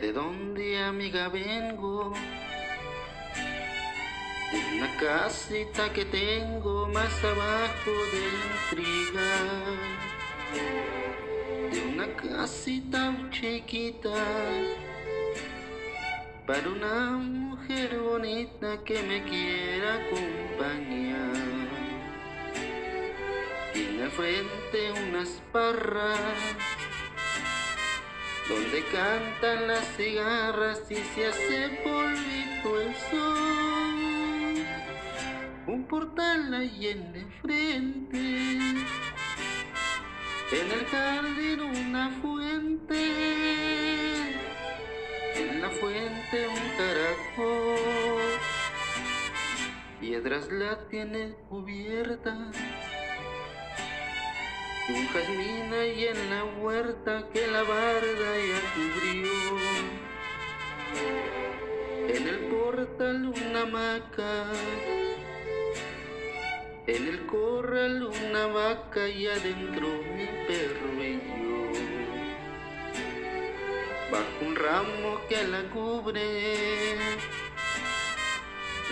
dónde amiga vengo? De una casita que tengo más abajo del trigal. De una casita chiquita para una mujer bonita que me quiera acompañar. Tiene frente unas parras donde cantan las cigarras y se hace polvito el sol. Un portal ahí en el frente, en el jardín una fuente, en la fuente un caracol, piedras la tiene cubierta un jazmín ahí en la huerta que la barda ya cubrió. En el portal una hamaca, en el corral una vaca y adentro mi perro y yo. Bajo un ramo que la cubre,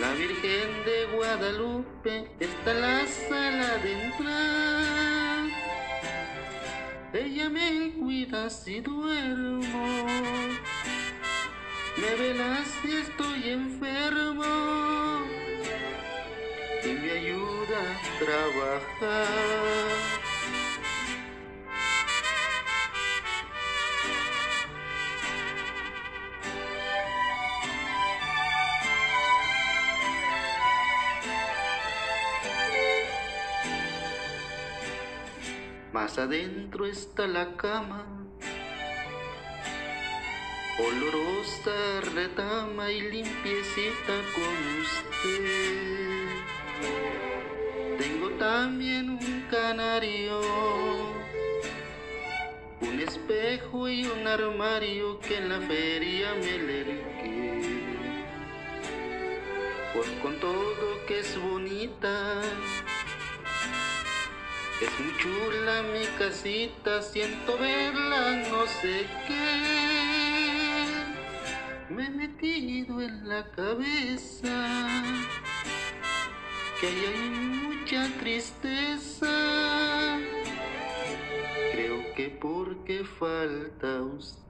la Virgen de Guadalupe está en la sala de entrar. Ella me cuida si duermo, me vela si estoy enfermo y me ayuda a trabajar. Más adentro está la cama, olorosa retama y limpiecita con usted. Tengo también un canario, un espejo y un armario que en la feria me lerqué. Pues con todo que es bonita es muy chula mi casita, siento verla, no sé qué. Me he metido en la cabeza que ahí hay mucha tristeza. Creo que porque falta usted.